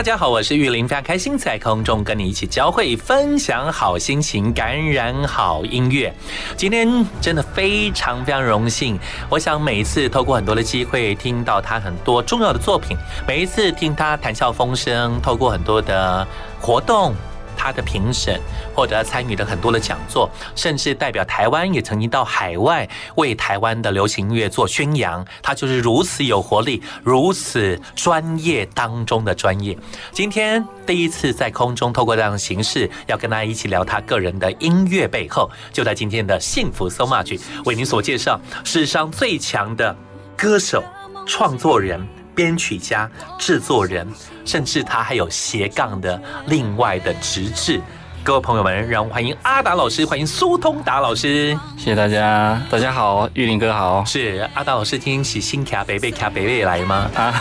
大家好，我是玉林，非常开心在空中跟你一起交汇，分享好心情，感染好音乐。今天真的非常非常荣幸，我想每一次透过很多的机会听到他很多重要的作品，每一次听他谈笑风生，透过很多的活动。他的评审，或者参与了很多的讲座，甚至代表台湾也曾经到海外为台湾的流行音乐做宣扬。他就是如此有活力，如此专业当中的专业。今天第一次在空中透过这样的形式，要跟大家一起聊他个人的音乐背后，就在今天的幸福 so much 为您所介绍史上最强的歌手、创作人。编曲家、制作人，甚至他还有斜杠的另外的职志。各位朋友们，让我们欢迎阿达老师，欢迎苏通达老师。谢谢大家，大家好，玉林哥好。是阿达老师，今天是新卡北北卡北北来吗？啊，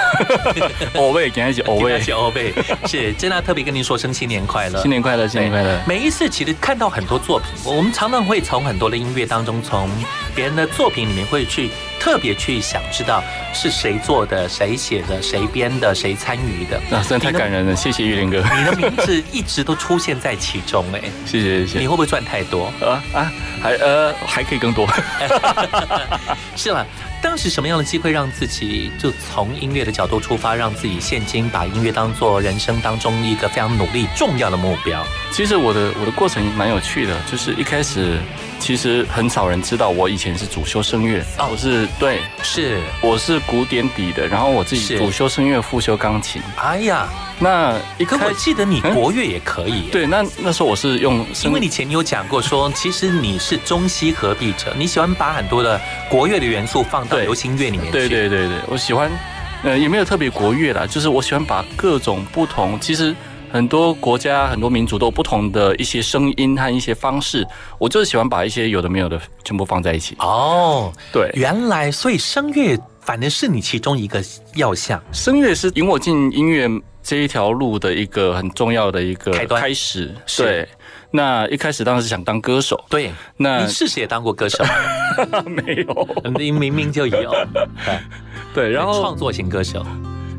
欧贝，今天是欧贝，是欧贝。是真的特别跟您说声新年快乐，新年快乐，新年快乐。每一次其实看到很多作品，我们常常会从很多的音乐当中，从别人的作品里面会去。特别去想知道是谁做的、谁写的、谁编的、谁参与的，那 真的太感人了！谢谢玉林哥，你的名字一直都出现在其中，哎，谢谢谢谢。你会不会赚太多啊啊？还呃还可以更多，是了。当时什么样的机会让自己就从音乐的角度出发，让自己现今把音乐当做人生当中一个非常努力、重要的目标？其实我的我的过程蛮有趣的，就是一开始。其实很少人知道，我以前是主修声乐，我是对，是我是古典底的，然后我自己主修声乐，副修钢琴。哎呀，那一可我记得你国乐也可以。对，那那时候我是用，因为你前你有讲过说，其实你是中西合璧者，你喜欢把很多的国乐的元素放到流行乐里面。对对对对，我喜欢，呃，也没有特别国乐啦，就是我喜欢把各种不同，其实。很多国家、很多民族都有不同的一些声音和一些方式，我就是喜欢把一些有的没有的全部放在一起。哦，对，原来所以声乐反正是你其中一个要项。声乐是引我进音乐这一条路的一个很重要的一个开始。对，那一开始当然是想当歌手。对，那你事实也当过歌手？没有，你明明就有。对，然后 创作型歌手。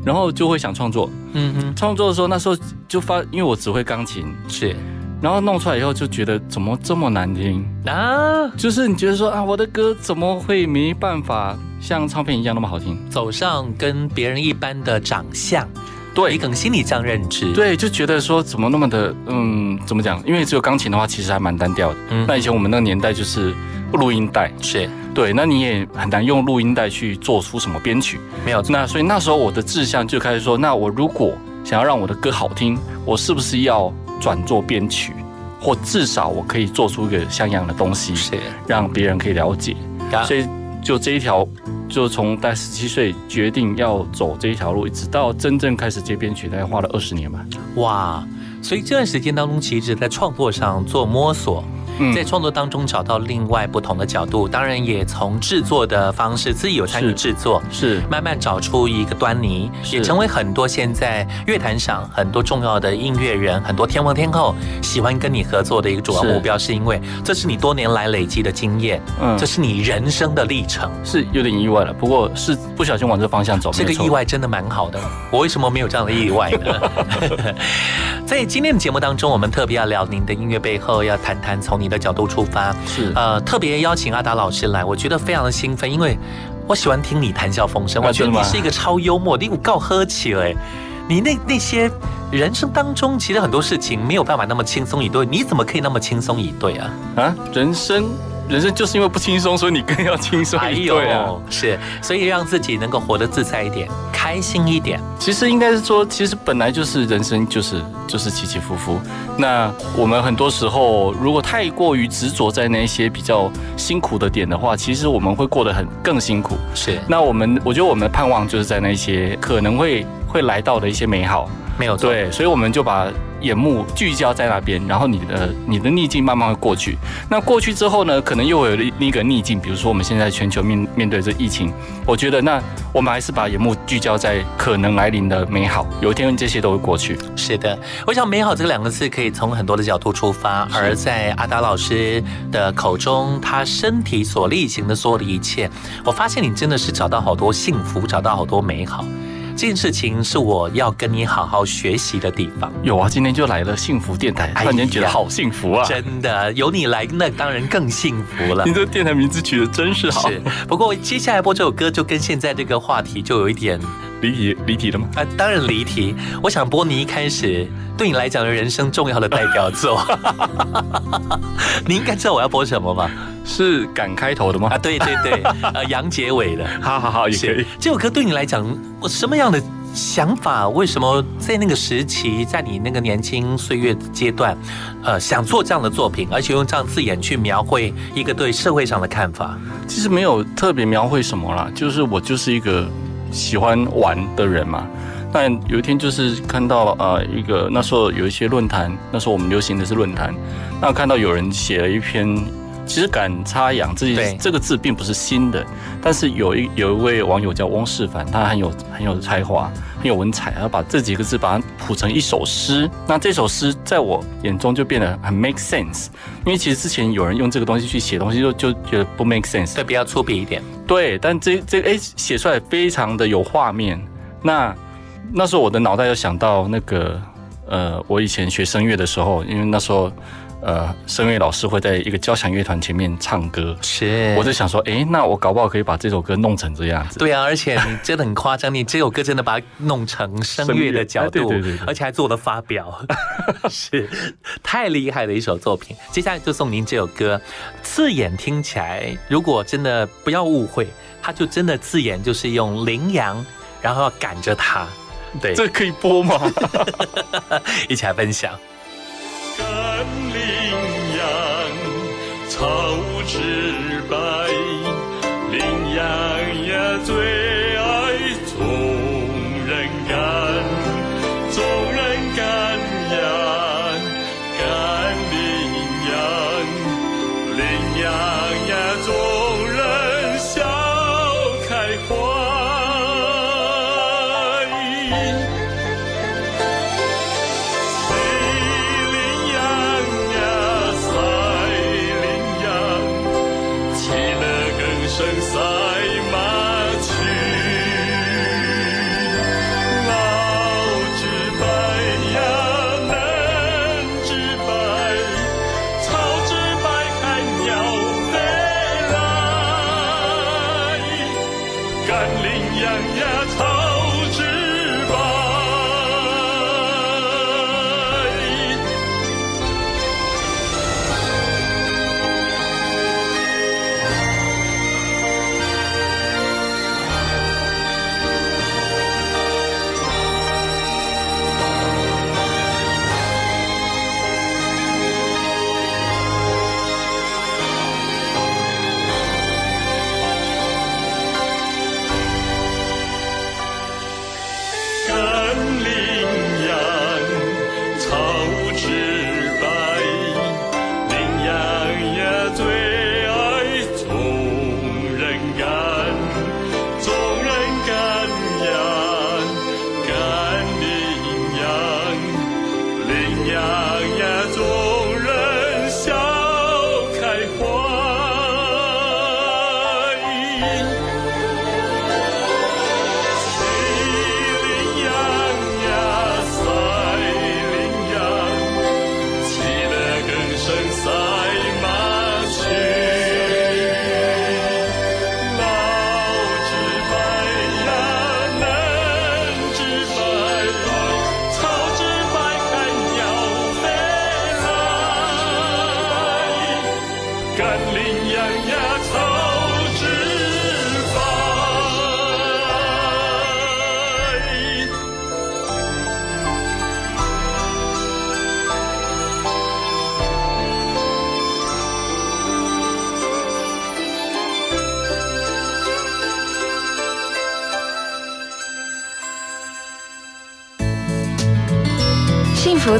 然后就会想创作，嗯哼，创作的时候那时候就发，因为我只会钢琴，是，然后弄出来以后就觉得怎么这么难听啊？就是你觉得说啊，我的歌怎么会没办法像唱片一样那么好听。走上跟别人一般的长相，对你可能心里这样认知。，对，就觉得说怎么那么的，嗯，怎么讲？因为只有钢琴的话，其实还蛮单调的。嗯那以前我们那个年代就是录音带，是对，那你也很难用录音带去做出什么编曲。没有。那所以那时候我的志向就开始说，那我如果想要让我的歌好听，我是不是要转做编曲，或至少我可以做出一个像样的东西，是，让别人可以了解。啊所以就这一条，就从大十七岁决定要走这一条路，一直到真正开始接编曲，大概花了二十年吧。哇，所以这段时间当中，其实在创作上做摸索。嗯在创作当中找到另外不同的角度，当然也从制作的方式，自己有参与是制作，是慢慢找出一个端倪，也成为很多现在乐坛上很多重要的音乐人、很多天王天后喜欢跟你合作的一个主要目标，是因为这是你多年来累积的经验，嗯这是你人生的历程。是有点意外了，不过是不小心往这方向走。这个意外真的蛮好的，我为什么没有这样的意外呢？在今天的节目当中，我们特别要聊您的音乐背后，要谈谈从你的角度出发。是呃，特别邀请阿达老师来，我觉得非常的兴奋，因为我喜欢听你谈笑风生，啊我觉得你是一个超幽默，你有够喝起了。你那那些人生当中，其实很多事情没有办法那么轻松以对，你怎么可以那么轻松以对啊？啊，人生人生就是因为不轻松，所以你更要轻松还有一对啊。是，所以让自己能够活得自在一点，开心一点。其实应该是说，其实本来就是人生就是就是起起伏伏。那我们很多时候如果太过于执着在那些比较辛苦的点的话，其实我们会过得很更辛苦。是那我们我觉得我们的盼望就是在那些可能会会来到的一些美好。没有错。对，所以我们就把眼目聚焦在那边，然后你的你的逆境慢慢会过去。那过去之后呢，可能又有另另一个逆境，比如说我们现在全球面面对这疫情，我觉得那我们还是把眼目聚焦在可能来临的美好，有一天这些都会过去。是的，我想“美好”这两个字可以从很多的角度出发，而在阿达老师的口中，他身体所力行的所有的一切，我发现你真的是找到好多幸福，找到好多美好。这件事情是我要跟你好好学习的地方。有啊，今天就来了幸福电台，哎呀突然间觉得好幸福啊！真的有你来，那当然更幸福了你。这电台名字取得真是好，是，不过接下来播这首歌就跟现在这个话题就有一点离题离题了吗？啊，当然离题。我想播你一开始对你来讲的人生重要的代表作，你应该知道我要播什么吧？是敢开头的吗啊，？对对对，呃，杨结尾的，好好好，也可以。这首歌对你来讲，我什么样的想法？为什么在那个时期，在你那个年轻岁月阶段，呃，想做这样的作品，而且用这样字眼去描绘一个对社会上的看法？其实没有特别描绘什么啦，就是我就是一个喜欢玩的人嘛。但有一天就是看到呃一个那时候有一些论坛，那时候我们流行的是论坛，那看到有人写了一篇，其实敢插秧这对这个字并不是新的，但是有一有一位网友叫翁世凡，他很有很有才华，很有文采，他把这几个字把它谱成一首诗。那这首诗在我眼中就变得很 make sense，因为其实之前有人用这个东西去写东西就就觉得不 make sense，对，比较粗鄙一点。对，但这这哎写出来非常的有画面。那那时候我的脑袋就想到那个呃，我以前学声乐的时候，因为那时候呃，声乐老师会在一个交响乐团前面唱歌，是我就想说，哎，那我搞不好可以把这首歌弄成这样子。对啊，而且你真的很夸张，你这首歌真的把它弄成声乐的角度，而且还做了发表，是太厉害的一首作品。接下来就送您这首歌，刺眼听起来，如果真的不要误会，它就真的刺眼就是用羚羊，然后要赶着它，对，这可以播吗？一起来分享。甘霖羊，草之白，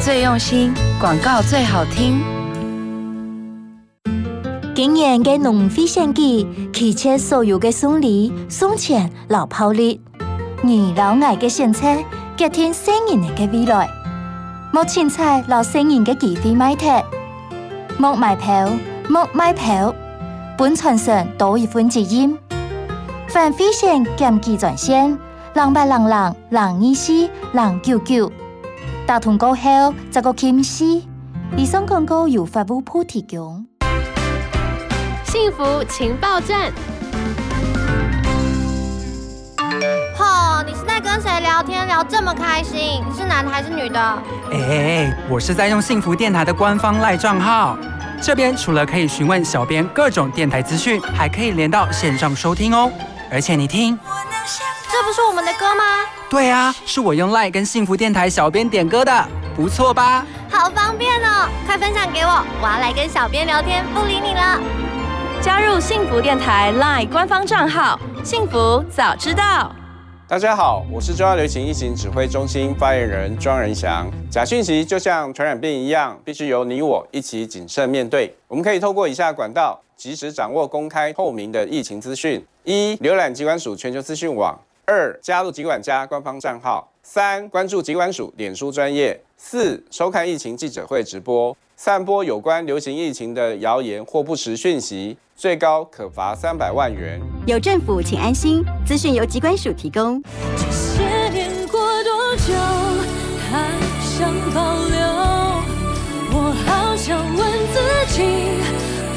最用心，广告最好听。今年嘅农飞献季，期切所有嘅送礼、送钱、老炮利，而老外嘅献车，吉天新年嘅未來。莫凊彩老新年嘅忌啲買貼，莫買票，莫買票，本傳承多一份知音。凡飛線兼記轉線，人八人人人意思人九九，打通過後就個傾絲。以上廣告由法務部提供。幸福情报站。吼，你是在跟谁聊天聊这么开心？你是男的还是女的？哎，我是在用幸福电台的官方赖账号，这边除了可以询问小编各种电台资讯，还可以连到线上收听哦。而且你听，这不是我们的歌吗？对啊，是我用 LINE 跟幸福电台小编点歌的，不错吧？好方便哦，快分享给我，我要来跟小编聊天，不理你了。加入幸福电台 LINE 官方账号，幸福早知道。大家好，我是中央流行疫情指挥中心发言人庄仁祥。假讯息就像传染病一样，必须由你我一起谨慎面对。我们可以透过以下管道，及时掌握公开透明的疫情资讯：一、浏览机关署全球资讯网；二、加入疾管家官方账号；三、关注疾管署脸书专业；四、收看疫情记者会直播。散播有关流行疫情的谣言或不实讯息，最高可罚三百万元。有政府，请安心。资讯由疾管署提供。这些年过多久，还想保留？我好想问自己，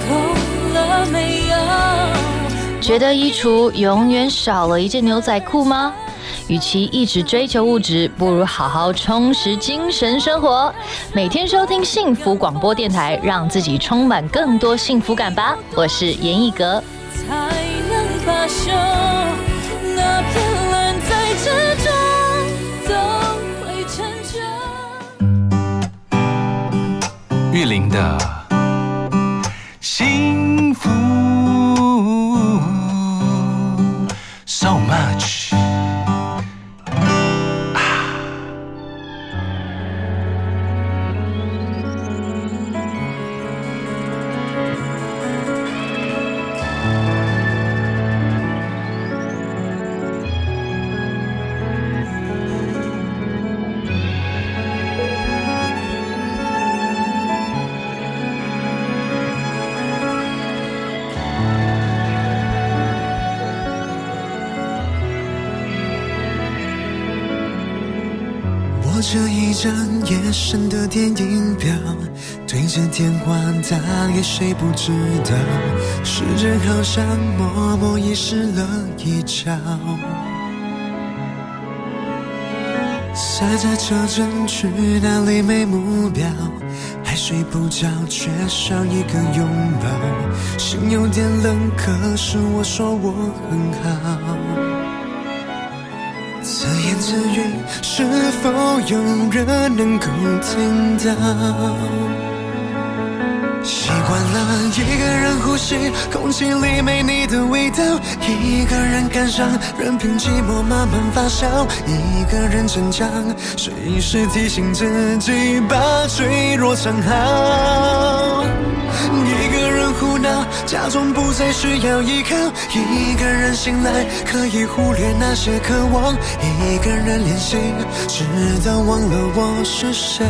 够了没有？觉得衣橱永远少了一件牛仔裤吗？与其一直追求物质，不如好好充实精神生活。每天收听幸福广播电台，让自己充满更多幸福感吧。我是严艺格。才能罢休，那片蓝在之中都会成就。玉林的幸着一张夜深的电影票，对着电话打给谁不知道，时间好像默默遗失了一角。塞在车站去哪里没目标，还睡不着，缺少一个拥抱，心有点冷，可是我说我很好。自言自语，是否有人能够听到？习惯了一个人呼吸，空气里没你的味道；一个人感伤，任凭寂寞慢慢发酵；一个人成长，随时提醒自己把脆弱藏好。一个人，假装不再需要依靠；一个人醒来，可以忽略那些渴望；一个人练习，直到忘了我是谁。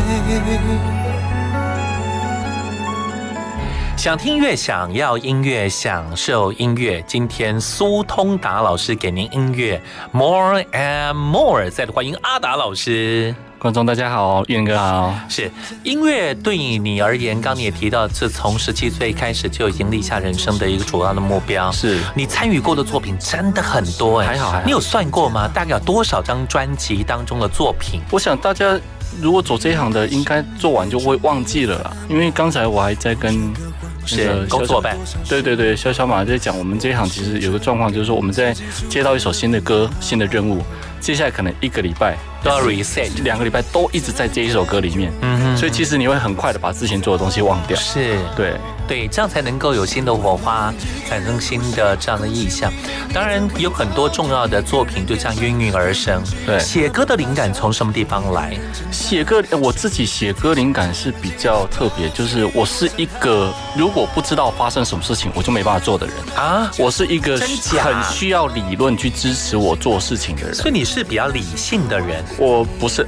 想听音乐，想要音乐，享受音乐。今天苏通达老师给您音乐，More and More。再度欢迎阿达老师。观众大家好，燕哥好。是音乐对你而言，刚刚你也提到，是从十七岁开始就已经立下人生的一个主要的目标。是你参与过的作品真的很多哎，还好还好。你有算过吗？大概有多少张专辑当中的作品？我想大家如果走这一行的，应该做完就会忘记了啦。因为刚才我还在跟是工作伴，对对对，小小马在讲，我们这一行其实有个状况，就是说我们在接到一首新的歌、新的任务，接下来可能一个礼拜都要 reset，两个礼拜都一直在这一首歌里面，嗯哼所以其实你会很快的把之前做的东西忘掉。是对，对，这样才能够有新的火花，产生新的这样的意象。当然，有很多重要的作品就这样应运而生。对写歌的灵感从什么地方来？写歌，呃我自己写歌灵感是比较特别，就是我是一个如果不知道发生什么事情，我就没办法做的人啊。我是一个很需要理论去支持我做事情的人。所以你是比较理性的人，我不是，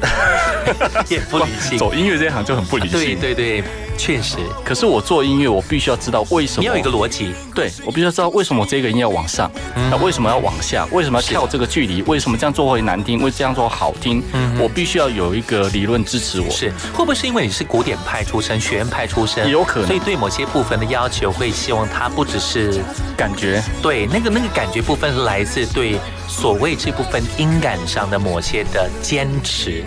也不理性。走音乐这一行就很不理性。对对对，确实。可是我做音乐，我必须要知道为什么。你有一个逻辑，对我必须要知道为什么这个音要往上，那、为什么要往下？为什么要跳这个距离？为什么这样做会难听？为这样做好听？我必须要有一个理论支持我。是会不会是因为你是古典派出身、学院派出身，有可能所以对某些部分的要求会希望它不只是感觉，对那个那个感觉部分是来自对所谓这部分音感上的某些的坚持。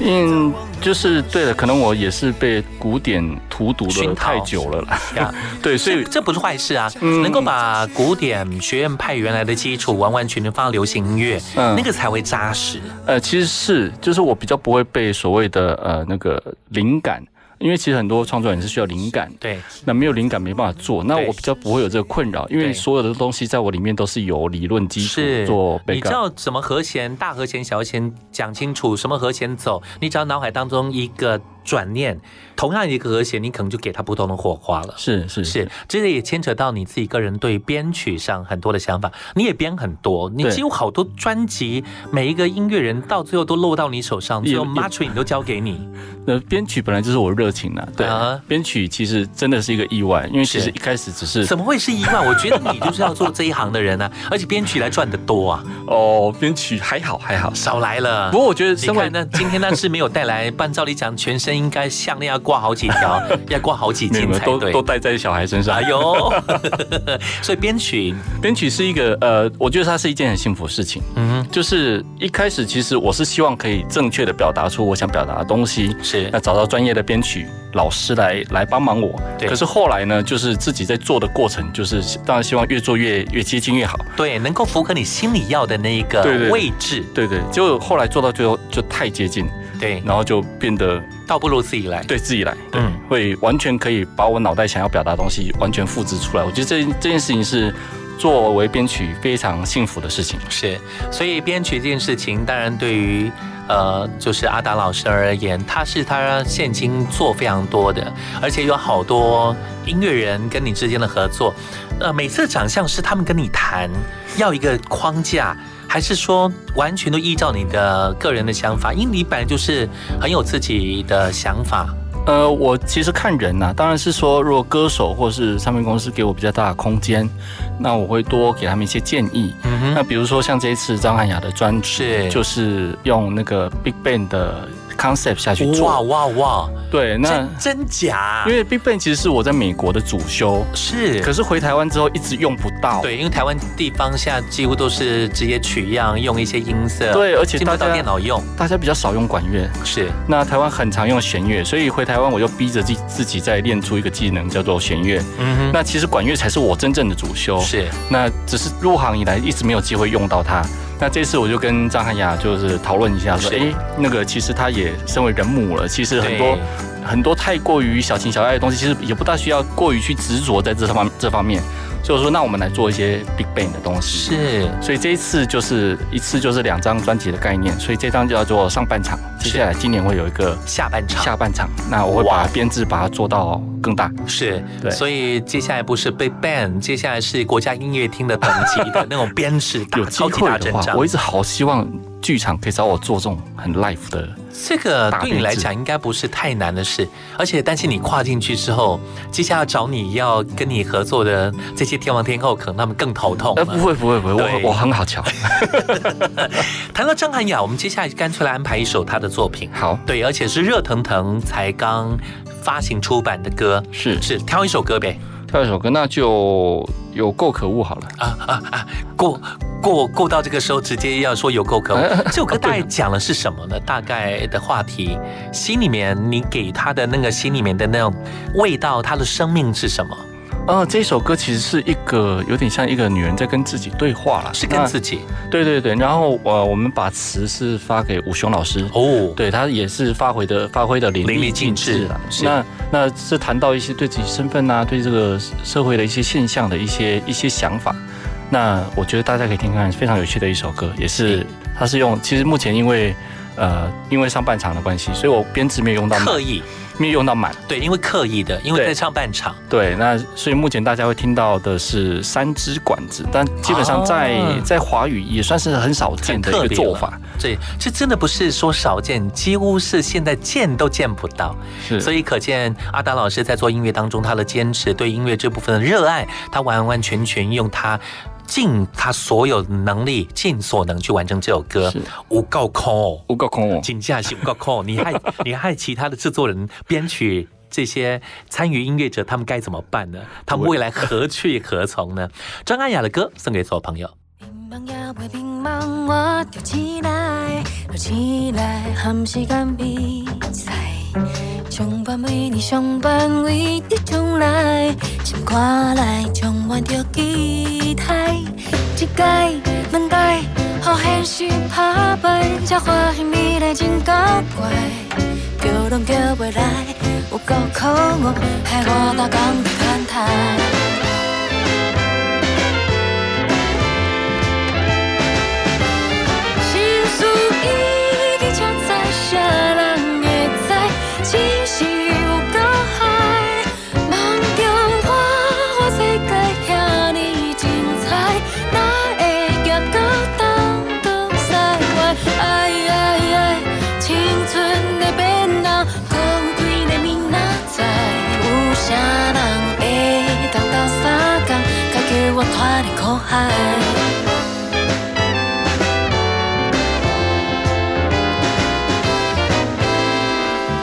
嗯，就是对了，可能我也是被古典荼毒了太久了啦。呀 对，所以这这不是坏事啊，嗯能够把古典学院派原来的基础完完全全放到流行音乐，嗯那个才会扎实。呃，其实是，就是我比较不会被所谓的呃那个灵感，因为其实很多创作人是需要灵感，对，那没有灵感没办法做，那我比较不会有这个困扰，因为所有的东西在我里面都是有理论基础是。做你。知道什么和弦、大和弦、小和弦讲清楚，什么和弦走，你只要脑海当中一个转念，同样一个和弦，你可能就给它不同的火花了。是是是，这个也牵扯到你自己个人对编曲上很多的想法，你也编很多，你对几乎好多专辑，每一个音乐人到最后都落到你手上，最后也 mastering 都交给你。那编曲本来就是我热情啊，对啊，编曲其实真的是一个意外，因为其实一开始只是怎么会是意外？我觉得你就是要做这一行的人啊，而且编曲来赚的多啊。哦，编曲还好还好，少来了。不过我觉得你身为看，那今天那是没有带来，不然照理讲，全身应该项链要挂好几条，要挂好几斤才对。都带在小孩身上。哎呦，所以编曲，编曲是一个呃，我觉得它是一件很幸福的事情。嗯就是一开始其实我是希望可以正确的表达出我想表达的东西，是那找到专业的编曲老师来来帮忙我。对可是后来呢，就是自己在做的过程，就是当然希望越做越越接近越好。对，能够符合你心里要的那一个位置，对对，结果后来做到最后就太接近，对，然后就变得倒不如自己来。对自己来，对，嗯会完全可以把我脑袋想要表达的东西完全复制出来。我觉得这这件事情是作为编曲非常幸福的事情。是，所以编曲这件事情，当然对于呃，就是阿达老师而言，他是他现今做非常多的，而且有好多音乐人跟你之间的合作，呃，每次长相是他们跟你谈要一个框架。还是说完全都依照你的个人的想法？因为你本来就是很有自己的想法，呃，我其实看人呐、当然是说，如果歌手或是唱片公司给我比较大的空间，那我会多给他们一些建议。嗯那比如说像这一次张涵雅的专辑，就是用那个 Big Bang 的 concept 下去做。哇哇哇！对，那真真假？因为 Big Bang 其实是我在美国的主修，是，可是回台湾之后一直用不到。对，因为台湾地方现在几乎都是直接取样，用一些音色，对，而且进不到大家电脑用，大家比较少用管乐。是那台湾很常用弦乐，所以回台湾我就逼着自己自己再练出一个技能，叫做弦乐。嗯哼，那其实管乐才是我真正的主修。是那只是入行以来一直没有机会用到它。那这次我就跟张涵雅就是讨论一下，说，是哎，那个其实她也身为人母了，其实很多很多太过于小情小爱的东西，其实也不大需要过于去执着在这方这方面。所以我说，那我们来做一些 Big Bang 的东西。是，所以这一次就是一次就是两张专辑的概念，所以这张叫做上半场，接下来今年会有一个下半场，下半场，那我会把它编制把它做到更大。是，对所以接下来不是 Big Bang，接下来是国家音乐厅的等级的 那种编制大有机会的话，我一。直好希望剧场可以找我做这种很 live 的。这个大对你来讲应该不是太难的事，而且担心你跨进去之后，接下来找你要跟你合作的这些天王天后，可能他们更头痛呃，不会不会不会，我我很好瞧。谈到张涵雅，我们接下来干脆来安排一首她的作品。好，对，而且是热腾腾才刚发行出版的歌，是是挑一首歌呗。跳一首歌，那就有够可恶好了。啊啊啊！过过过到这个时候，直接要说有够可恶。这首歌大概讲的是什么呢？大概的话题，心里面你给他的那个心里面的那种味道，他的生命是什么？呃，这首歌其实是一个有点像一个女人在跟自己对话了，是跟自己。对对对，然后呃，我们把词是发给武雄老师哦，对他也是发挥的发挥的淋淋漓漓尽尽致致了。那那是谈到一些对自己身份啊，对这个社会的一些现象的一些一些想法。那我觉得大家可以听看，非常有趣的一首歌，也是它是用，其实目前因为呃因为上半场的关系，所以我编制没有用到满刻意没有用到满。对，因为刻意的，因为在上半场，对，那所以目前大家会听到的是三支管子，但基本上在、哦在华语也算是很少见的一个做法。对，这真的不是说少见，几乎是现在见都见不到。是所以可见阿达老师在做音乐当中，他的坚持，对音乐这部分的热爱，他完完全全用他。尽他所有能力，尽所能去完成这首歌，无够空哦，无够空哦，请假是无够空。你害 你害其他的制作人、编曲这些参与音乐者，他们该怎么办呢？他们未来何去何从呢？张安雅的歌送给所有朋友。我就起起来，和时间比赛。上班每日上班为你将来，心看来充满着期待。一届、两届，好现实打败，才发现未来真够怪。叫拢叫未来，有够可恶，害我逐工在感叹。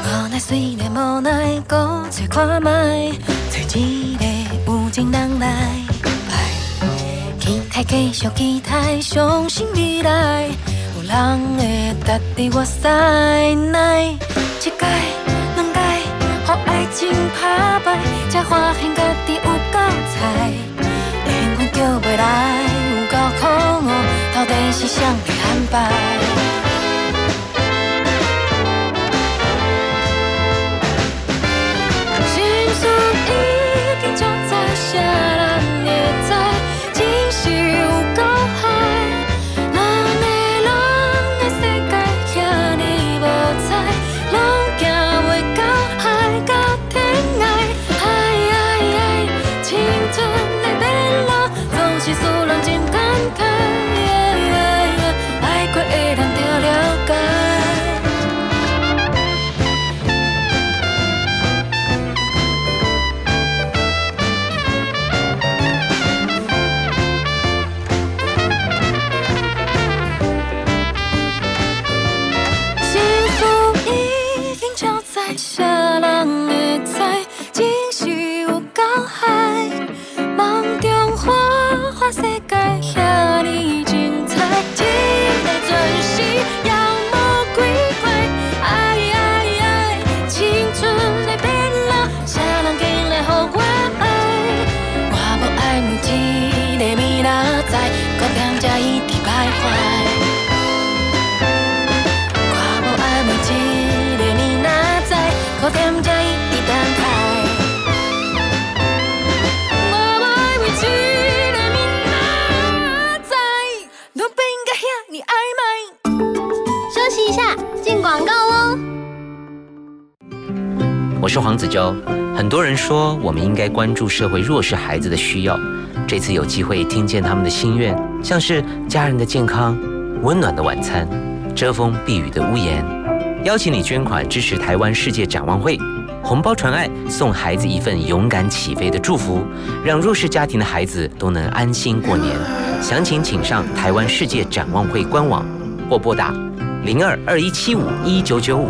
无奈虽然无奈，搁找看卖，找一个有情人来。期待继续期待，相信未来有人会值得我塞奶。一届两届，互爱情打败，才发现家己我是黄子佼。很多人说我们应该关注社会弱势孩子的需要，这次有机会听见他们的心愿，像是家人的健康、温暖的晚餐、遮风避雨的屋檐。邀请你捐款支持台湾世界展望会，红包传爱，送孩子一份勇敢起飞的祝福，让弱势家庭的孩子都能安心过年。详情请上台湾世界展望会官网或拨打零二二一七五一九九五。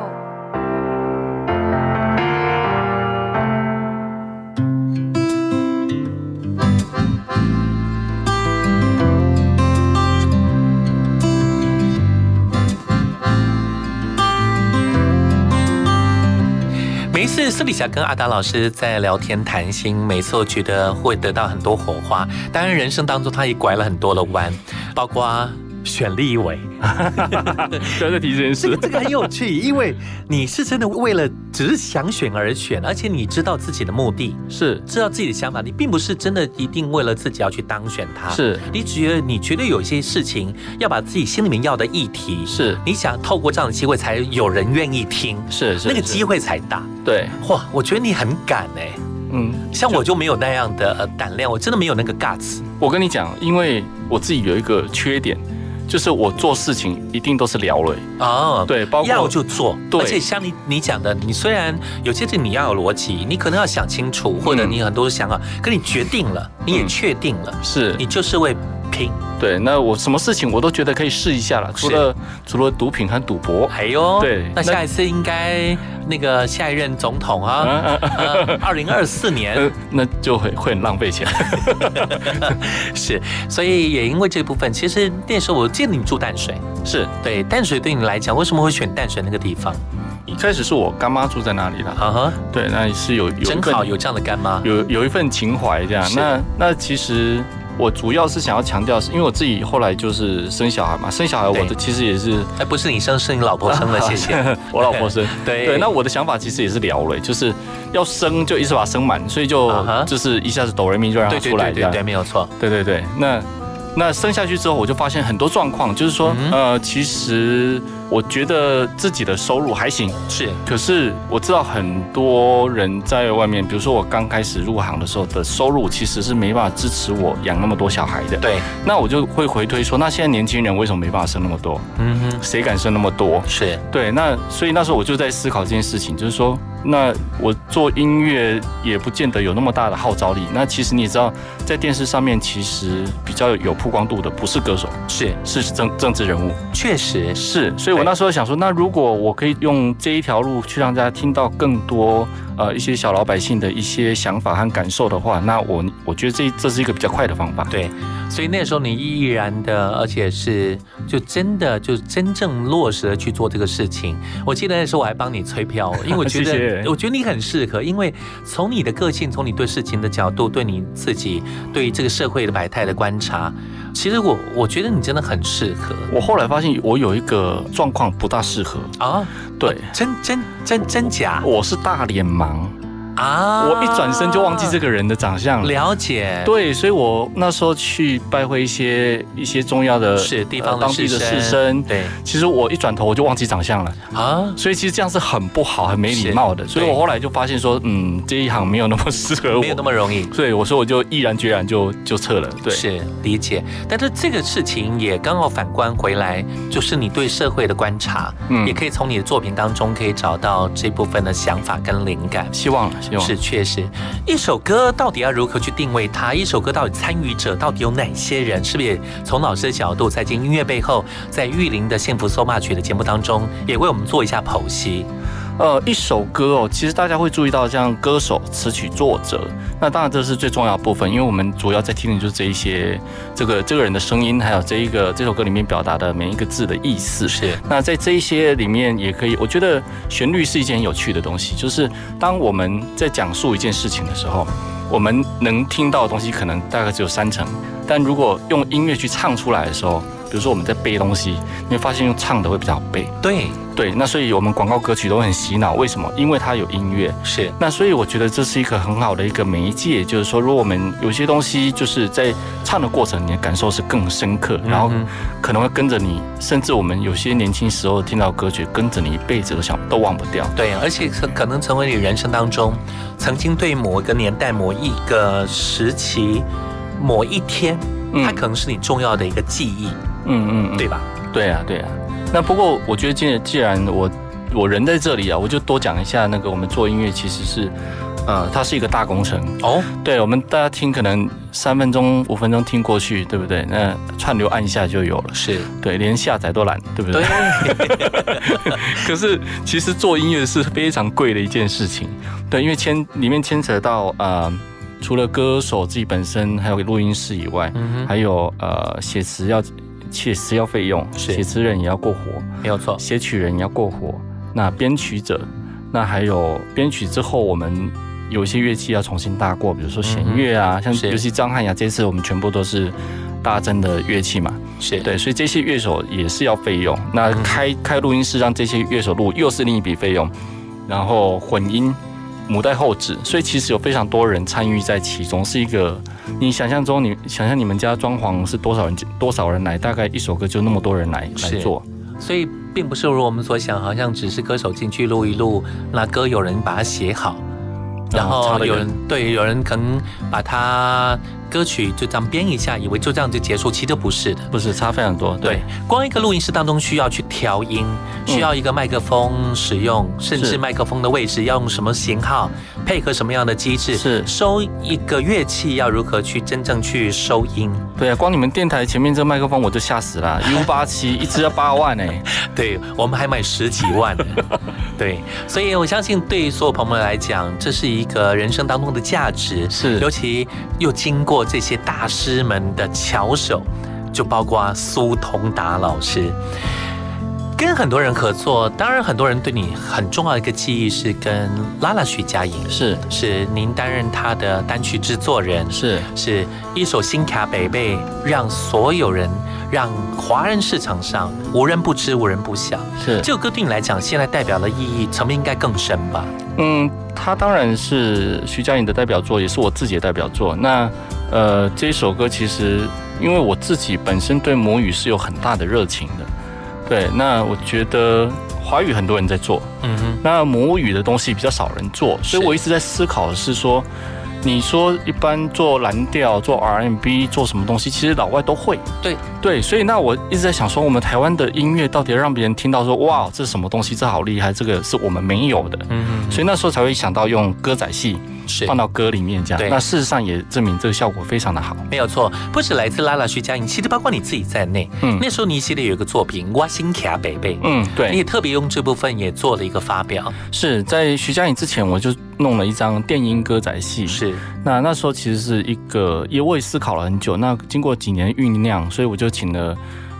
是私底下跟阿达老师在聊天谈心，每次我觉得会得到很多火花。当然，人生当中他也拐了很多的弯，包括选立委。不要再提这件事。这个这个很有趣，因为你是真的为了只是想选而选，而且你知道自己的目的，是知道自己的想法，你并不是真的一定为了自己要去当选他。是你觉得你绝对有一些事情要把自己心里面要的议题，是你想透过这样的机会才有人愿意听，是是是那个机会才大。对，哇，我觉得你很敢哎、嗯，像我就没有那样的呃胆量，我真的没有那个 guts。我跟你讲，因为我自己有一个缺点，就是我做事情一定都是聊了。哦，对，包括要就做，对。而且像你你讲的，你虽然有些事你要有逻辑，你可能要想清楚，或者你很多想法，可你决定了，你也确定了，是。你就是为拼。对，那我什么事情我都觉得可以试一下了，除了除了毒品和赌博，哎呦，对，那下一次应该那个下一任总统啊，二零二四年，呃那就会会很浪费钱。是，所以也因为这部分，其实那时候我记得你住淡水，是。对淡水对你来讲，为什么会选淡水那个地方？一开始是我干妈住在那里的，啊哈，对，那是有有一真好有这样的干妈，有有一份情怀这样。那那其实我主要是想要强调，是因为我自己后来就是生小孩嘛，生小孩我的其实也是，哎，不是你生，是你老婆生的，谢谢 我老婆生。对对，那我的想法其实也是聊了，就是要生就一次把它生满，所以就就是一下子哆来咪就让它出来。对对对，没有错。对对对，那那生下去之后，我就发现很多状况，就是说，嗯呃，其实我觉得自己的收入还行，是，可是我知道很多人在外面，比如说我刚开始入行的时候的收入，其实是没办法支持我养那么多小孩的。对，那我就会回推说，那现在年轻人为什么没办法生那么多？嗯哼，谁敢生那么多？是对，那所以那时候我就在思考这件事情，就是说，那我做音乐也不见得有那么大的号召力。那其实你也知道，在电视上面其实比较有曝光度的不是歌手，是是政政治人物，确实是。所以我那时候想说，那如果我可以用这一条路去让大家听到更多呃一些小老百姓的一些想法和感受的话，那我我觉得这这是一个比较快的方法。对，所以那时候你毅然的，而且是就真的就真正落实的去做这个事情。我记得那时候我还帮你催票，因为我觉 谢谢得我觉得你很适合，因为从你的个性，从你对事情的角度，对你自己对这个社会的百态的观察，其实我我觉得你真的很适合。我后来发现我有一个状况不大适合，啊。对，真真真真假？我是大脸盲。啊！我一转身就忘记这个人的长相了。了解，对，所以我那时候去拜会一些一些重要的是地方当地的士士绅，对其实我一转头我就忘记长相了啊，所以其实这样是很不好、很没礼貌的。所以我后来就发现说，嗯，这一行没有那么适合我，没有那么容易。所以我说我就毅然决然就就撤了。对，是理解，但是这个事情也刚好反观回来，就是你对社会的观察，嗯也可以从你的作品当中可以找到这部分的想法跟灵感。希望希望是确实，一首歌到底要如何去定位它？一首歌到底参与者到底有哪些人？是不是也从老师的角度，在进音乐背后，在玉林的幸福搜马曲的节目当中，也为我们做一下剖析？呃，一首歌哦，其实大家会注意到像歌手、词曲作者，那当然这是最重要的部分，因为我们主要在听的就是这一些这个这个人的声音，还有这一个这首歌里面表达的每一个字的意思。是。那在这一些里面，也可以，我觉得旋律是一件很有趣的东西，就是当我们在讲述一件事情的时候，我们能听到的东西可能大概只有三成，但如果用音乐去唱出来的时候，比如说我们在背东西，你会发现用唱的会比较好背。对对，那所以我们广告歌曲都很洗脑，为什么？因为它有音乐。是。那所以我觉得这是一个很好的一个媒介，就是说，如果我们有些东西就是在唱的过程，你的感受是更深刻，然后可能会跟着你，甚至我们有些年轻时候听到歌曲，跟着你一辈子都想都忘不掉。对，而且可可能成为你人生当中曾经对某一个年代、某一个时期、某一天，它可能是你重要的一个记忆。嗯嗯，对吧？对啊，对啊。那不过我觉得，既既然我我人在这里啊，我就多讲一下那个我们做音乐其实是，呃，它是一个大工程哦。对，我们大家听可能三分钟、五分钟听过去，对不对？那串流按一下就有了，是对，连下载都懒，对不对？可是其实做音乐是非常贵的一件事情，对，因为牵里面牵扯到呃。除了歌手自己本身，还有录音室以外，还有呃写词要写词要费用，写词人也要过活，没有错，写曲人也要过活。那编曲者，那还有编曲之后，我们有一些乐器要重新搭过，比如说弦乐啊，像尤其张翰雅这次我们全部都是大真的乐器嘛，是。对，所以这些乐手也是要费用。那开开录音室让这些乐手录，又是另一笔费用，然后混音。母带后置，所以其实有非常多人参与在其中，是一个你想象中，你想象你们家装潢是多少人多少人来，大概一首歌就那么多人来来做，所以并不是如我们所想，好像只是歌手进去录一录，那歌有人把它写好，然后有人对有人可能把它歌曲就这样编一下，以为就这样就结束，其实不是的，不是差非常多。对，光一个录音室当中需要去调音，需要一个麦克风使用，甚至麦克风的位置要用什么型号，配合什么样的机制，是收一个乐器要如何去真正去收音。对啊，光你们电台前面这个麦克风我就吓死了，U 八七一支要八万哎，对我们还买十几万呢。对，所以我相信对于所有朋友们来讲，这是一个人生当中的价值，是尤其又经过这些大师们的巧手，就包括苏同达老师。跟很多人合作，当然很多人对你很重要的一个记忆是跟拉拉徐佳莹，是是您担任他的单曲制作人，是是一首《新卡北贝》，让所有人，让华人市场上无人不知，无人不晓。是这首歌对你来讲，现在代表的意义层面应该更深吧？嗯，它当然是徐佳莹的代表作，也是我自己的代表作。那呃，这首歌其实因为我自己本身对母语是有很大的热情的。对，那我觉得华语很多人在做，嗯哼，那母语的东西比较少人做，所以我一直在思考的是说，你说一般做蓝调、做 R&B、做什么东西，其实老外都会，对。对，所以那我一直在想说，我们台湾的音乐到底要让别人听到说，哇，这是什么东西，这好厉害，这个是我们没有的，嗯嗯，所以那时候才会想到用歌仔戏放到歌里面这样，对。那事实上也证明这个效果非常的好，没有错，不止来自拉拉徐佳莹，其实包括你自己在内，嗯。那时候你系列有一个作品《哇心卡北贝》，嗯，对，你也特别用这部分也做了一个发表，是在徐佳莹之前，我就弄了一张电音歌仔戏。是，那那时候其实是一个，也我也思考了很久。那经过几年酝酿，所以我就请了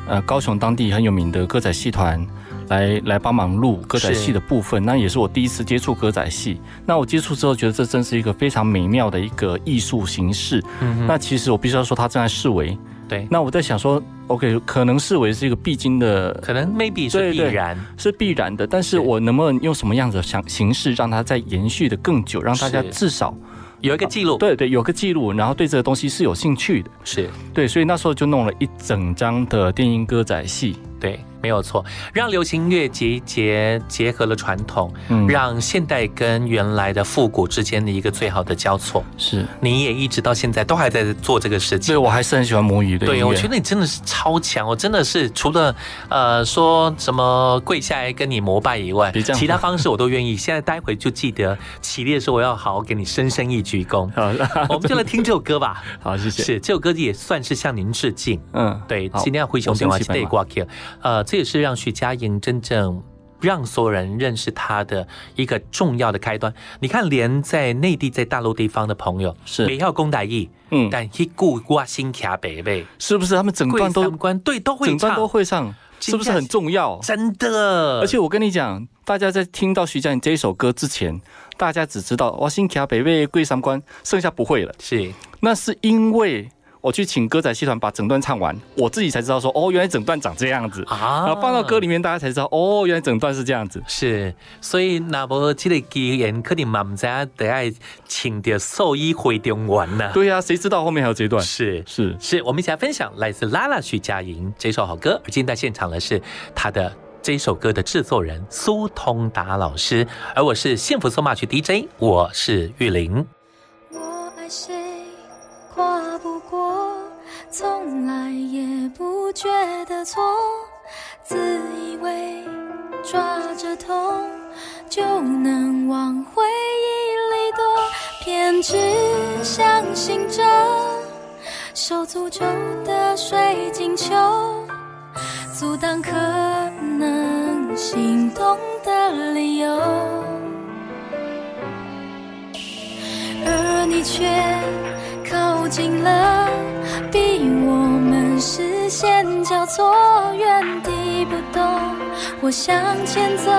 呃高雄当地很有名的歌仔戏团来来帮忙录歌仔戏的部分。那也是我第一次接触歌仔戏。那我接触之后，觉得这真是一个非常美妙的一个艺术形式。嗯哼那其实我必须要说，它正在视为。对，那我在想说，OK，可能视为是一个必经的，可能 maybe 是对对必然，是必然的。但是我能不能用什么样子的形形式，让它再延续的更久，让大家至少有一个记录，对对，有个记录，然后对这个东西是有兴趣的。是对，所以那时候就弄了一整张的电音歌仔戏。对，没有错，让流行音乐结结结合了传统，嗯让现代跟原来的复古之间的一个最好的交错。是，你也一直到现在都还在做这个事情。对我还是很喜欢母语的。对，我觉得你真的是超强，我真的是除了呃说什么跪下来跟你膜拜以外，其他方式我都愿意。现在待会就记得起立的时候，我要好好给你深深一鞠躬。我们就来听这首歌吧。好，谢谢。是这首歌也算是向您致敬。嗯，对，今天要回熊电话我先起牌吗对挂 Q，呃，这也是让徐佳莹真正。让所有人认识她的一个重要的开端。你看，连在内地、在大陆地方的朋友是没要公台译，嗯但一顾挂心卡北北，是不是他们整段都关对都会唱，整段都会唱，是不是很重要？真的。而且我跟你讲，大家在听到徐佳莹这一首歌之前，大家只知道哇，新卡北北贵三关，剩下不会了。是，那是因为我去请歌仔戏团把整段唱完，我自己才知道说，哦，原来整段长这样子啊然后放到歌里面，大家才知道，哦，原来整段是这样子。是，所以那么这个机缘，肯定嘛唔知道得爱请的兽医会中完呐。对呀、谁知道后面还有这一段？是是是，我们一起来分享来自拉拉徐佳莹这首好歌。而今天在现场的是她的这首歌的制作人苏通达老师，而我是幸福送马曲 DJ，我是玉玲。我爱谁从来也不觉得错，自以为抓着痛就能往回忆里躲，偏只相信着手诅咒的水晶球，阻挡可能心动的理由。而你却靠近了，逼我们视线交错，原地不动。我向前走，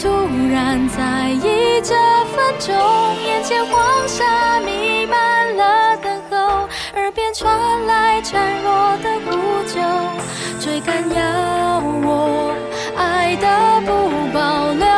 突然在意这分钟，眼前黄沙弥漫了等候，耳边传来孱弱的呼救，追赶要我爱的不保留。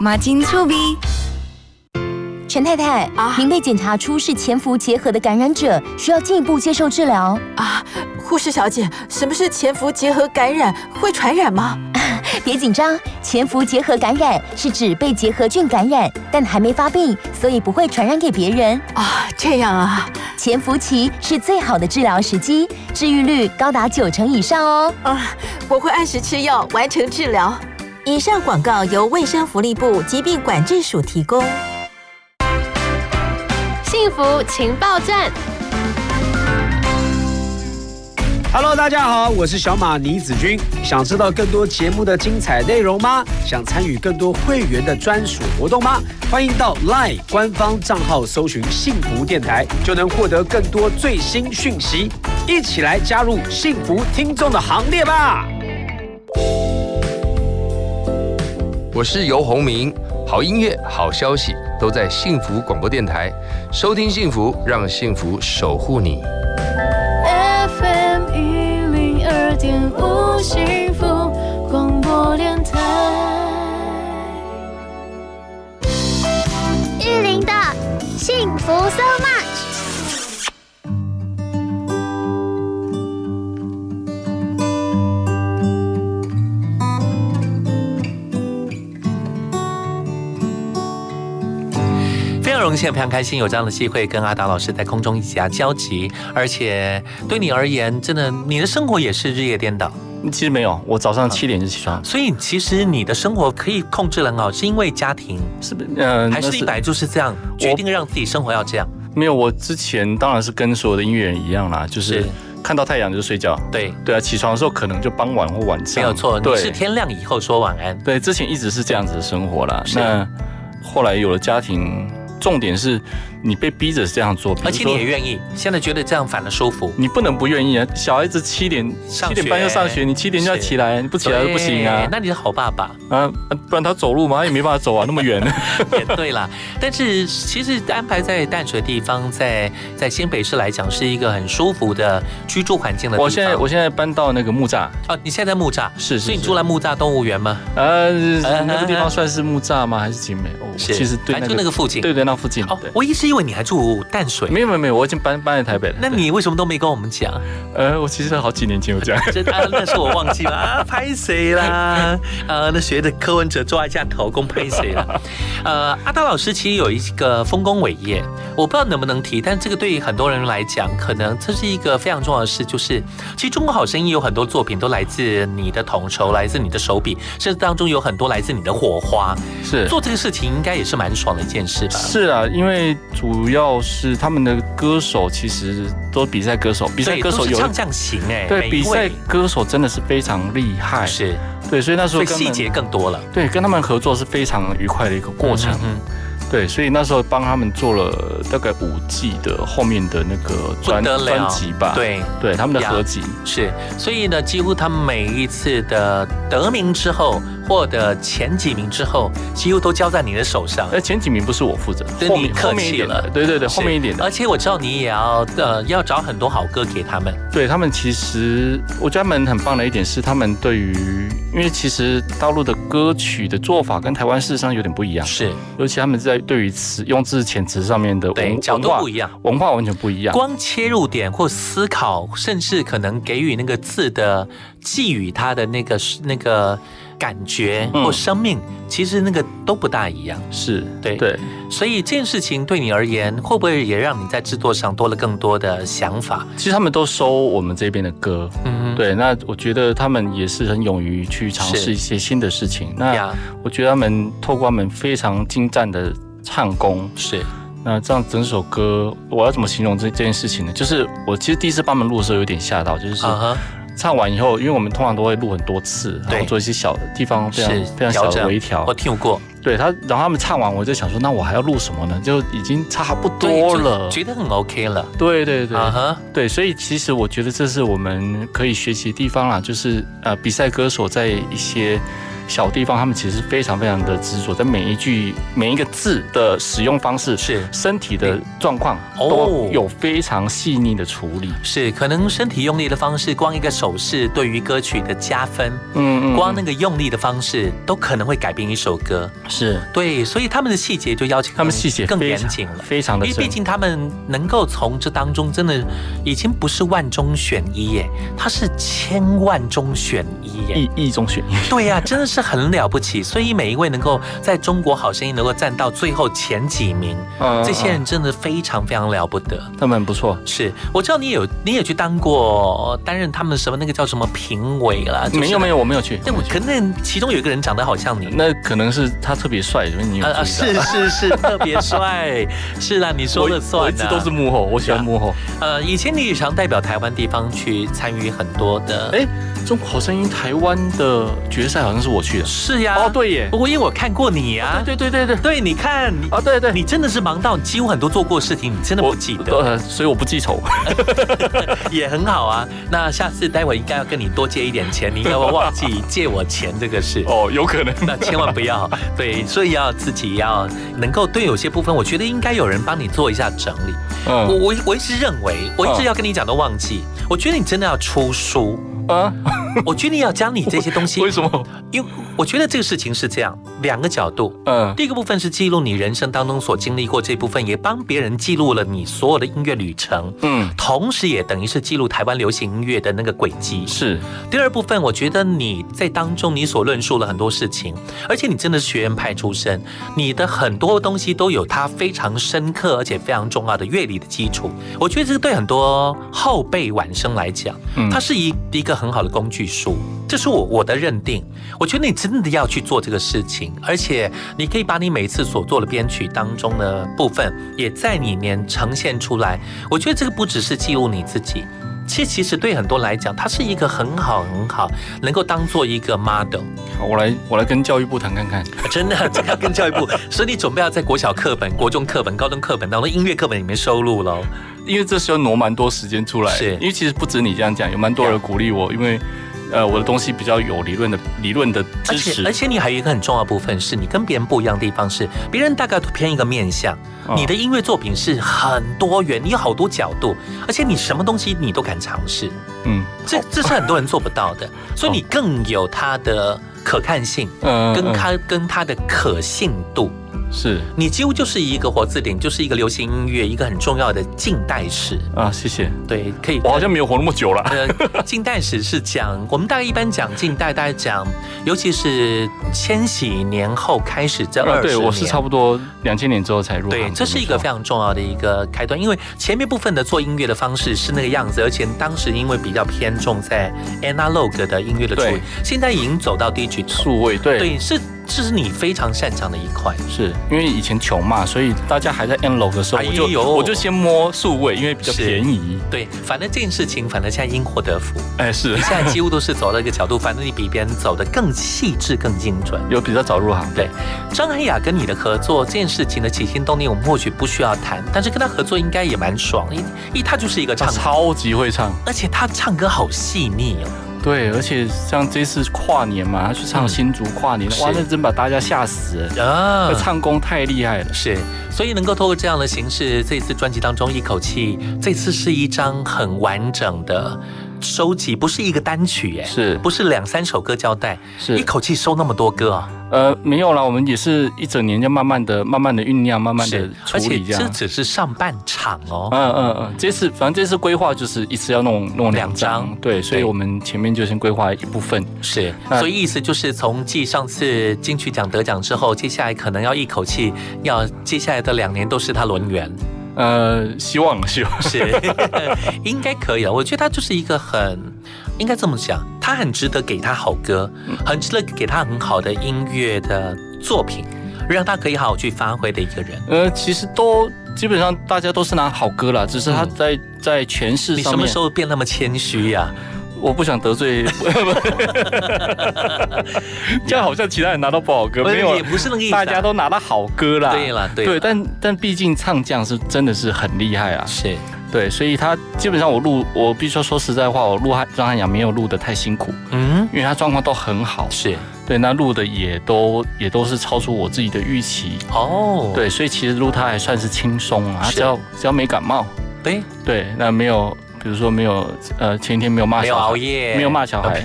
马金醋鼻。陈太太，啊，您被检查出是潜伏结核的感染者，需要进一步接受治疗。啊，护士小姐，什么是潜伏结核感染？会传染吗？别紧张，潜伏结核感染是指被结核菌感染，但还没发病，所以不会传染给别人。啊，这样啊。潜伏期是最好的治疗时机，治愈率高达九成以上哦。啊，我会按时吃药，完成治疗。以上广告由卫生福利部疾病管制署提供。幸福情报站。Hello，大家好，我是小马倪子君。想知道更多节目的精彩内容吗？想参与更多会员的专属活动吗？欢迎到 LINE 官方账号搜寻“幸福电台”，就能获得更多最新讯息。一起来加入幸福听众的行列吧！我是游鸿明，好音乐、好消息都在幸福广播电台，收听幸福，让幸福守护你。FM 一零二点五幸福广播电台。玉林的幸福 so much。荣幸，非常开心有这样的机会跟阿达老师在空中一起啊交集，而且对你而言，真的你的生活也是日夜颠倒。其实没有，我早上七点就起床，所以其实你的生活可以控制了很好，是因为家庭是不是？嗯，还是你本来就是这样决定让自己生活要这样？没有，我之前当然是跟所有的音乐人一样啦，就是看到太阳就睡觉。对对啊，起床的时候可能就傍晚或晚上。没有错，你对是天亮以后说晚安。对，之前一直是这样子的生活啦。那后来有了家庭，重点是你被逼着这样做，而且你也愿意，现在觉得这样反而舒服。你不能不愿意啊！小孩子七点上七点半要上学，你七点就要起来，你不起来就不行啊！那你是好爸爸。啊，不然他走路嘛，他也没办法走啊，那么远。也对啦，但是其实安排在淡水地方，在在新北市来讲，是一个很舒服的居住环境的地方。我现在我现在搬到那个木栅，哦，你现在在木栅，是是所以你住在木栅动物园吗？呃，那个地方算是木栅吗？还是景美？哦，其实对就那个附近对对，那附近。哦对，我一直以为你还住淡水。没有没有没有，我已经搬搬来台北了。那你为什么都没跟我们讲？呃，我其实好几年前有讲。真的、啊，那是我忘记了啊，拍谁啦？呃，那学的柯文哲抓一下头，公拍谁啦？呃，阿达老师其实有一个丰功伟业，我不知道能不能提，但这个对于很多人来讲，可能这是一个非常重要的事，就是其实《中国好声音》有很多作品都来自你的统筹，来自你的手笔，甚至当中有很多来自你的火花。是做这个事情应该也是蛮爽的一件事吧？是啊，因为主要是他们的歌手其实都比赛歌手，比赛歌手有唱将型哎，对比赛歌手真的是非常厉害，是对，所以那时候细节更多了。对，跟他们合作是非常愉快的一个过程。嗯对，所以那时候帮他们做了大概五季的后面的那个专专辑吧，对。对，他们的合集。是，所以呢，几乎他们每一次的得名之后，获得前几名之后，几乎都交在你的手上。那，前几名不是我负责，后面对你客气了。点的，，对对对，后面一点的。而且我知道你也要呃要找很多好歌给他们。对他们其实，我觉得他们很棒的一点是，他们对于，因为其实大陆的歌曲的做法跟台湾事实上有点不一样，是，尤其他们在对于词用字遣词上面的文对角度不一样文化完全不一样。光切入点或思考，甚至可能给予那个字的寄予它的那个那个感觉嗯或生命，其实那个都不大一样。是对对，所以这件事情对你而言，会不会也让你在制作上多了更多的想法？其实他们都收我们这边的歌，嗯，对，那我觉得他们也是很勇于去尝是试一些新的事情。那我觉得他们透过他们非常精湛的唱功，是。那这样整首歌，我要怎么形容这这件事情呢？就是我其实第一次帮他们录的时候有点吓到，就是唱完以后，因为我们通常都会录很多次，然后做一些小的地方非常非常小的微调。我听过，对他，然后他们唱完，我就想说，那我还要录什么呢？就已经差不多了，觉得很 OK 了。对对对，啊哈对，所以其实我觉得这是我们可以学习的地方啦，就是呃，比赛歌手在一些小地方，他们其实非常非常的执着，在每一句每一个字的使用方式，是身体的状况哦都有非常细腻的处理。是，可能身体用力的方式，光一个手势对于歌曲的加分，嗯光那个用力的方式都可能会改变一首歌。是对，所以他们的细节就要求他们细节更严谨了。非常的因为毕竟他们能够从这当中，真的已经不是万中选一耶，他是千万中选一耶。一一中选一。对呀、真的是很了不起。所以每一位能够在中国好声音能够站到最后前几名，嗯这些人真的非常非常了不得。他们很不错，是我知道你有你也去当过担任他们什么那个叫什么评委啦？就是没有没有，我没有去。但，我可能其中有一个人长得好像你。那可能是他特别帅，所以你有啊啊，是是是，特别帅，是啦，你说了算、啊。我一直都是幕后，我喜欢幕后。呃，以前你也常代表台湾地方去参与很多的，哎，中国好声音台湾的决赛好像是我去的。是呀，哦，对耶，不过因为我看过你呀、对对对对对，你看，啊，对对，你真的是忙到几乎很多做过的事情，你真的不记得，呃，所以我不记仇，也很好啊。那下次待会应该要跟你多借一点钱，你应该会忘记借我钱这个事。哦，有可能，那千万不要。对，所以要自己要能够对有些部分，我觉得应该有人帮你做一下整理。嗯我我我一直认为，我一直要跟你讲都忘记，我觉得你真的要出书。啊，我决定要教你这些东西，为什么？因为我觉得这个事情是这样，两个角度。嗯，第一个部分是记录你人生当中所经历过这部分，也帮别人记录了你所有的音乐旅程。嗯，同时也等于是记录台湾流行音乐的那个轨迹。是。第二部分，我觉得你在当中你所论述了很多事情，而且你真的是学院派出身，你的很多东西都有它非常深刻而且非常重要的乐理的基础。我觉得这个对很多后辈晚生来讲，嗯它是一一个很好的工具书，这是我我的认定。我觉得你真的要去做这个事情，而且你可以把你每次所做的编曲当中的部分，也在里面呈现出来。我觉得这个不只是记录你自己。其实，其实对很多来讲，它是一个很好很好，能够当做一个 model。好，我来我来跟教育部谈看看。真的，这个要跟教育部，所以你准备要在国小课本、国中课本、高中课本当中音乐课本里面收录喽。因为这时候挪蛮多时间出来，是因为其实不止你这样讲，有蛮多人鼓励我，因为呃我的东西比较有理论的理论的而支持，且而且你还有一个很重要的部分是，你跟别人不一样的地方是，别人大概都偏一个面相，哦你的音乐作品是很多元，你有好多角度，而且你什么东西你都敢尝试，嗯，这这是很多人做不到的，所以你更有它的可看性，嗯跟它跟它的可信度。是你几乎就是一个活字典，就是一个流行音乐一个很重要的近代史。啊，谢谢。对，可以。我好像没有活那么久了。呃，近代史是讲我们大概一般讲近代，大概讲，尤其是千禧年后开始这二啊，十对，我是差不多两千年之后才入行。对，这是一个非常重要的一个开端，因为前面部分的做音乐的方式是那个样子，而且当时因为比较偏重在 analog 的音乐的处理，现在已经走到 digital 数位，对对，是这是你非常擅长的一块。是因为以前穷嘛，所以大家还在 analog 的时候，我就哎我就先摸数位，因为比较便宜。对，反正这件事情，反正现在因祸得福。哎，是你现在几乎都是走到一个角度，反正你比别人走得更细致、更精准。有比较早入行。对，张涵雅跟你的合作这件事情的起心动念，我们或许不需要谈，但是跟他合作应该也蛮爽的，因因为他就是一个他唱，超级会唱，而且他唱歌好细腻哦。对，而且像这次跨年嘛，他去唱新竹跨年，哇，那真把大家吓死了。啊唱功太厉害了。是，所以能够透过这样的形式，这次专辑当中一口气，这次是一张很完整的收集，不是一个单曲耶，是不是两三首歌交代，是一口气收那么多歌啊？呃，没有啦，我们也是一整年就慢慢的、慢慢的酝酿、慢慢的而且这。只是上半场哦。嗯嗯嗯，这次反正这次规划就是一次要弄弄两张，对，所以我们前面就先规划一部分。是，所以意思就是从继上次金曲奖得奖之后，接下来可能要一口气，要接下来的两年都是他轮圆，呃，希望希望是 应该可以了。我觉得他就是一个很应该这么讲，他很值得给他好歌，很值得给他很好的音乐的作品，让他可以好好去发挥的一个人。呃，其实都基本上大家都是拿好歌啦，只是他在、在诠释你什么时候变那么谦虚呀？我不想得罪，这样好像其他人拿到不好歌，没有，也不是那个意思啊大家都拿到好歌啦。对啦对啦对，但但毕竟唱将是真的是很厉害啊。是对，所以他基本上我录，我必须要说实在话，我录张汉阳没有录的太辛苦。嗯，因为他状况都很好，是对，那录的也都也都是超出我自己的预期哦，对，所以其实录他还算是轻松啊，只要只要没感冒，对对，那没有。比如说没有，呃，前一天没有骂没有小孩，熬夜，没有骂小孩，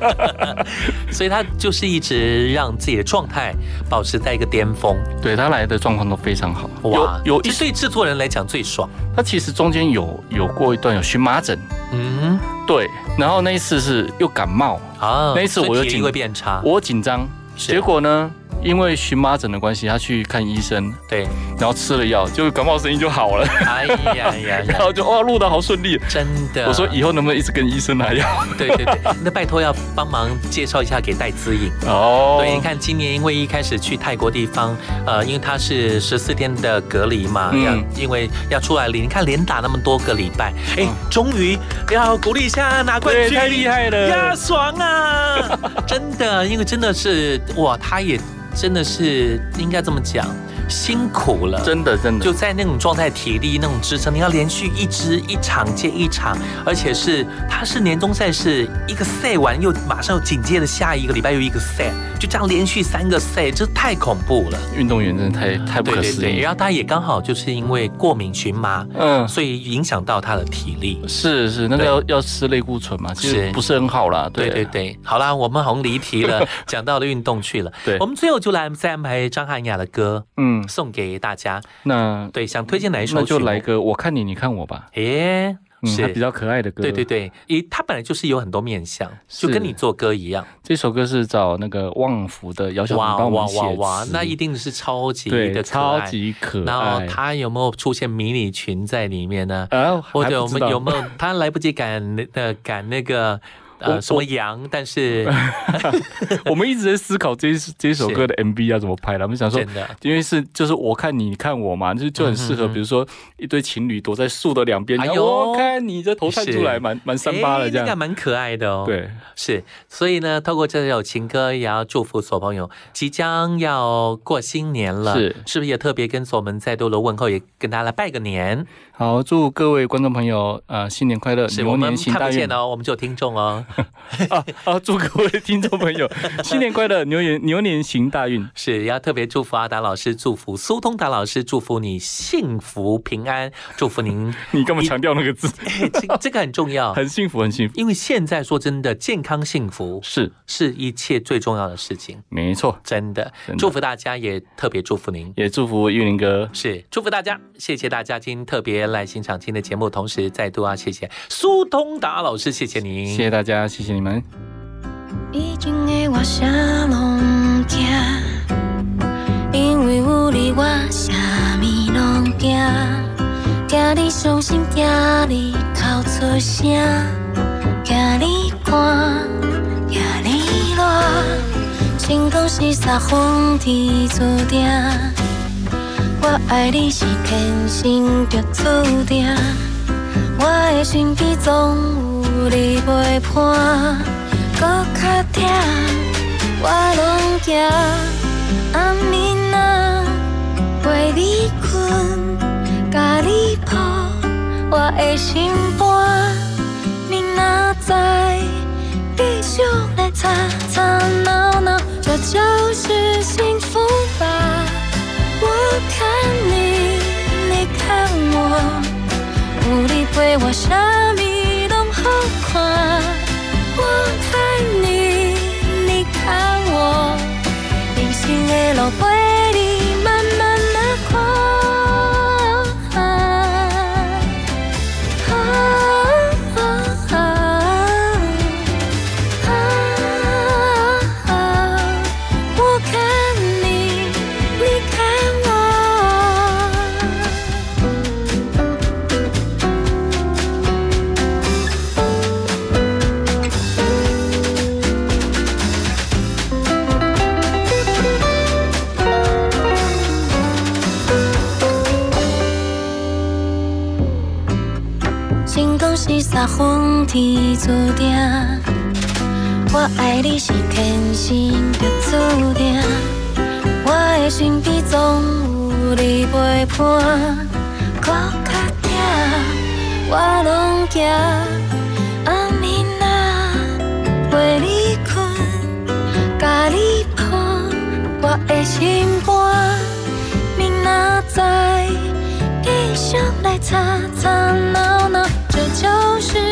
所以他就是一直让自己的状态保持在一个巅峰。对他来的状况都非常好，哇，有有这对制作人来讲最爽。他其实中间有有过一段有荨麻疹，嗯，对，然后那一次是又感冒。啊，那一次我又紧会变差，我紧张，结果呢？因为荨麻疹的关系，他去看医生，对，然后吃了药，就感冒声音就好了。哎呀呀，然后就哇，录的好顺利，真的。我说以后能不能一直跟医生拿药？对对对，那拜托要帮忙介绍一下给戴姿颖哦。对，你看今年因为一开始去泰国地方，呃，因为他是十四天的隔离嘛，嗯，因为要出来领，你看连打那么多个礼拜，哎，终于要鼓励一下拿冠军，太厉害了呀，爽啊！真的，因为真的是哇，他也。真的是应该这么讲，辛苦了，真的真的就在那种状态、体力那种支撑，你要连续一支一场接一场，而且是它是年终赛，是一个赛完又马上又紧接着下一个礼拜又一个赛，就这样连续三个赛，这太恐怖了。运动员真的太太不可思议。然后他也刚好就是因为过敏荨麻，嗯，所以影响到他的体力。是是，那个要要吃类固醇嘛，其实不是很好啦。对对对，好啦，我们好像离题了，讲到了运动去了。对，我们最后就来再安排张涵雅的歌，嗯，送给大家。那对，想推荐哪一首？那就来个我看你，你看我吧。诶，是比较可爱的歌。对对对，咦，他本来就是有很多面相，就跟你做歌一样。这首歌是找那个旺福的姚小明帮我们写词，那一定是超级的超级可爱。然后他有没有出现迷你裙在里面呢？啊，或者我们有没有他来不及赶那赶那个？呃，什么羊？但是 我们一直在思考这这首歌的 MV 要怎么拍。我们想说，因为是就是我看你看我嘛，就就很适合。比如说一对情侣躲在树的两边，我看你这头探出来，蛮蛮三八的这样，蛮可爱的哦。对，是。所以呢，透过这首情歌，也要祝福所朋友即将要过新年了。是，是不是也特别跟所们再多的问候，也跟大家来拜个年？好，祝各位观众朋友呃新年快乐，牛年行大运哦。我们就有听众哦。啊啊！祝各位听众朋友 新年快乐，牛年牛年行大运。是要特别祝福阿达老师，祝福苏通达老师，祝福你幸福平安，祝福您。你干嘛强调那个字？这这个很重要，很幸福，很幸福。因为现在说真的，健康幸福是是一切最重要的事情。没错，真的。祝福大家，也特别祝福您，也祝福玉林哥。是祝福大家，谢谢大家今天特别来欣赏今天的节目，同时再度啊，谢谢苏通达老师，谢谢您，谢谢大家，谢谢你们。以前的我啥拢惊，因为有你我啥物拢惊，惊你伤心，惊你哭出声，惊你寒，惊你热，情讲是煞风天注定，我爱你是天生就注定，我的身边总有你陪伴。搁较痛，我拢惊。暗暝啊，陪你困，甲你抱我的心肝。你若知，继续来吵吵闹闹，这就是幸福吧。我看你，你看我，有你陪我，风天注定，我爱你是天生的注定。我的身边总有你陪伴，骨壳痛我拢行。陪你，甲你，我的心肝，明仔载继续来吵吵闹闹。这就是